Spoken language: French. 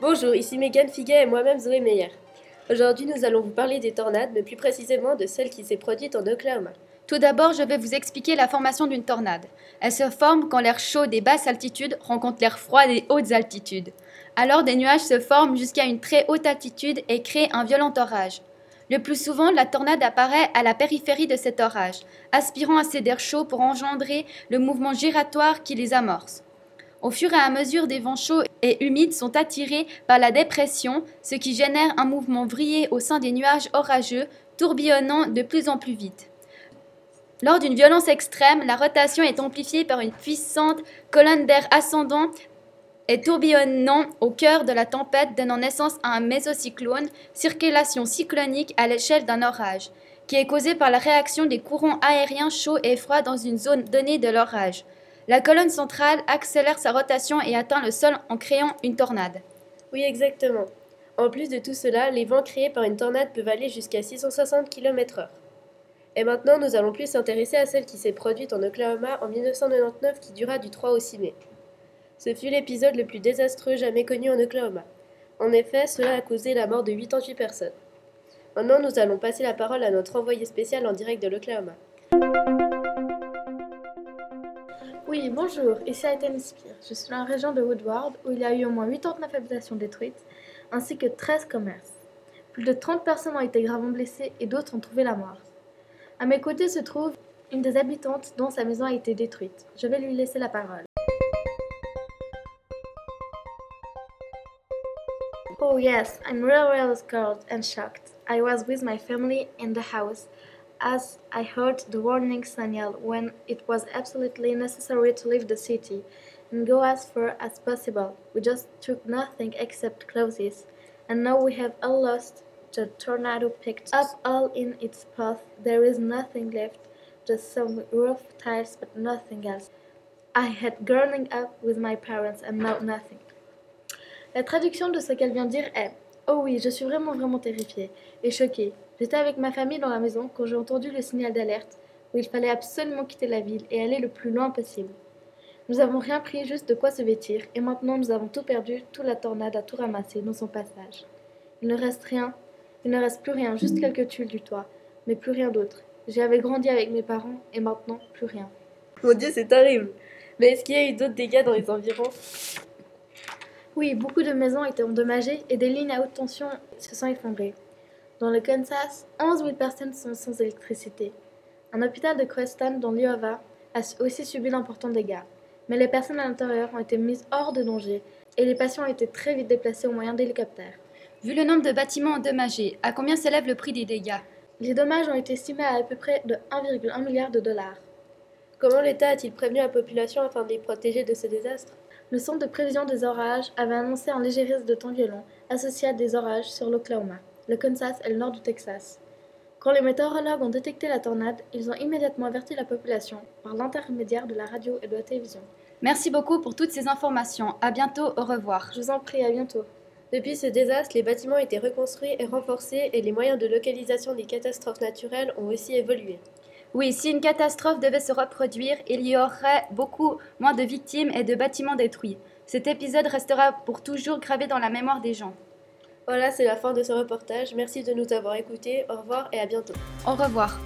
Bonjour, ici Megan Figuet et moi-même Zoé Meyer. Aujourd'hui, nous allons vous parler des tornades, mais plus précisément de celle qui s'est produite en Oklahoma. Tout d'abord, je vais vous expliquer la formation d'une tornade. Elle se forme quand l'air chaud des basses altitudes rencontre l'air froid des hautes altitudes. Alors des nuages se forment jusqu'à une très haute altitude et créent un violent orage. Le plus souvent, la tornade apparaît à la périphérie de cet orage, aspirant assez d'air chaud pour engendrer le mouvement giratoire qui les amorce. Au fur et à mesure, des vents chauds et humides sont attirés par la dépression, ce qui génère un mouvement vrillé au sein des nuages orageux, tourbillonnant de plus en plus vite. Lors d'une violence extrême, la rotation est amplifiée par une puissante colonne d'air ascendant et tourbillonnant au cœur de la tempête, donnant naissance à un mésocyclone, circulation cyclonique à l'échelle d'un orage, qui est causée par la réaction des courants aériens chauds et froids dans une zone donnée de l'orage. La colonne centrale accélère sa rotation et atteint le sol en créant une tornade. Oui, exactement. En plus de tout cela, les vents créés par une tornade peuvent aller jusqu'à 660 km/h. Et maintenant, nous allons plus s'intéresser à celle qui s'est produite en Oklahoma en 1999 qui dura du 3 au 6 mai. Ce fut l'épisode le plus désastreux jamais connu en Oklahoma. En effet, cela a causé la mort de 88 personnes. Maintenant, nous allons passer la parole à notre envoyé spécial en direct de l'Oklahoma. Oui, bonjour, ici Aiden Spear. Je suis dans la région de Woodward où il y a eu au moins 89 habitations détruites ainsi que 13 commerces. Plus de 30 personnes ont été gravement blessées et d'autres ont trouvé la mort. À mes côtés se trouve une des habitantes dont sa maison a été détruite. Je vais lui laisser la parole. Oh yes, I'm really really scared and shocked. I was with my family in the house as I heard the warning signal when it was absolutely necessary to leave the city and go as far as possible. We just took nothing except clothes, and now we have all lost. The tornado picked up all in its path. There is nothing left, just some rough tiles, but nothing else. I had grown up with my parents and now nothing. La traduction de ce qu'elle vient dire est Oh oui, je suis vraiment vraiment terrifiée et choquée. J'étais avec ma famille dans la maison quand j'ai entendu le signal d'alerte où il fallait absolument quitter la ville et aller le plus loin possible. Nous avons rien pris, juste de quoi se vêtir, et maintenant nous avons tout perdu, toute la tornade a tout ramassé dans son passage. Il ne reste rien, il ne reste plus rien, juste quelques tuiles du toit, mais plus rien d'autre. J'y avais grandi avec mes parents, et maintenant plus rien. Mon Dieu, c'est terrible. Mais est-ce qu'il y a eu d'autres dégâts dans les environs? Oui, beaucoup de maisons étaient endommagées et des lignes à haute tension se sont effondrées. Dans le Kansas, 11 000 personnes sont sans électricité. Un hôpital de Creston, dans l'Iowa, a aussi subi d'importants dégâts. Mais les personnes à l'intérieur ont été mises hors de danger et les patients ont été très vite déplacés au moyen d'hélicoptères. Vu le nombre de bâtiments endommagés, à combien s'élève le prix des dégâts? Les dommages ont été estimés à à peu près de 1,1 milliard de dollars. Comment l'État a-t-il prévenu la population afin de les protéger de ce désastre? Le Centre de prévision des orages avait annoncé un léger risque de temps violent associé à des orages sur l'Oklahoma le Kansas et le nord du Texas. Quand les météorologues ont détecté la tornade, ils ont immédiatement averti la population par l'intermédiaire de la radio et de la télévision. Merci beaucoup pour toutes ces informations. À bientôt, au revoir. Je vous en prie, à bientôt. Depuis ce désastre, les bâtiments ont été reconstruits et renforcés et les moyens de localisation des catastrophes naturelles ont aussi évolué. Oui, si une catastrophe devait se reproduire, il y aurait beaucoup moins de victimes et de bâtiments détruits. Cet épisode restera pour toujours gravé dans la mémoire des gens. Voilà, c'est la fin de ce reportage. Merci de nous avoir écoutés. Au revoir et à bientôt. Au revoir.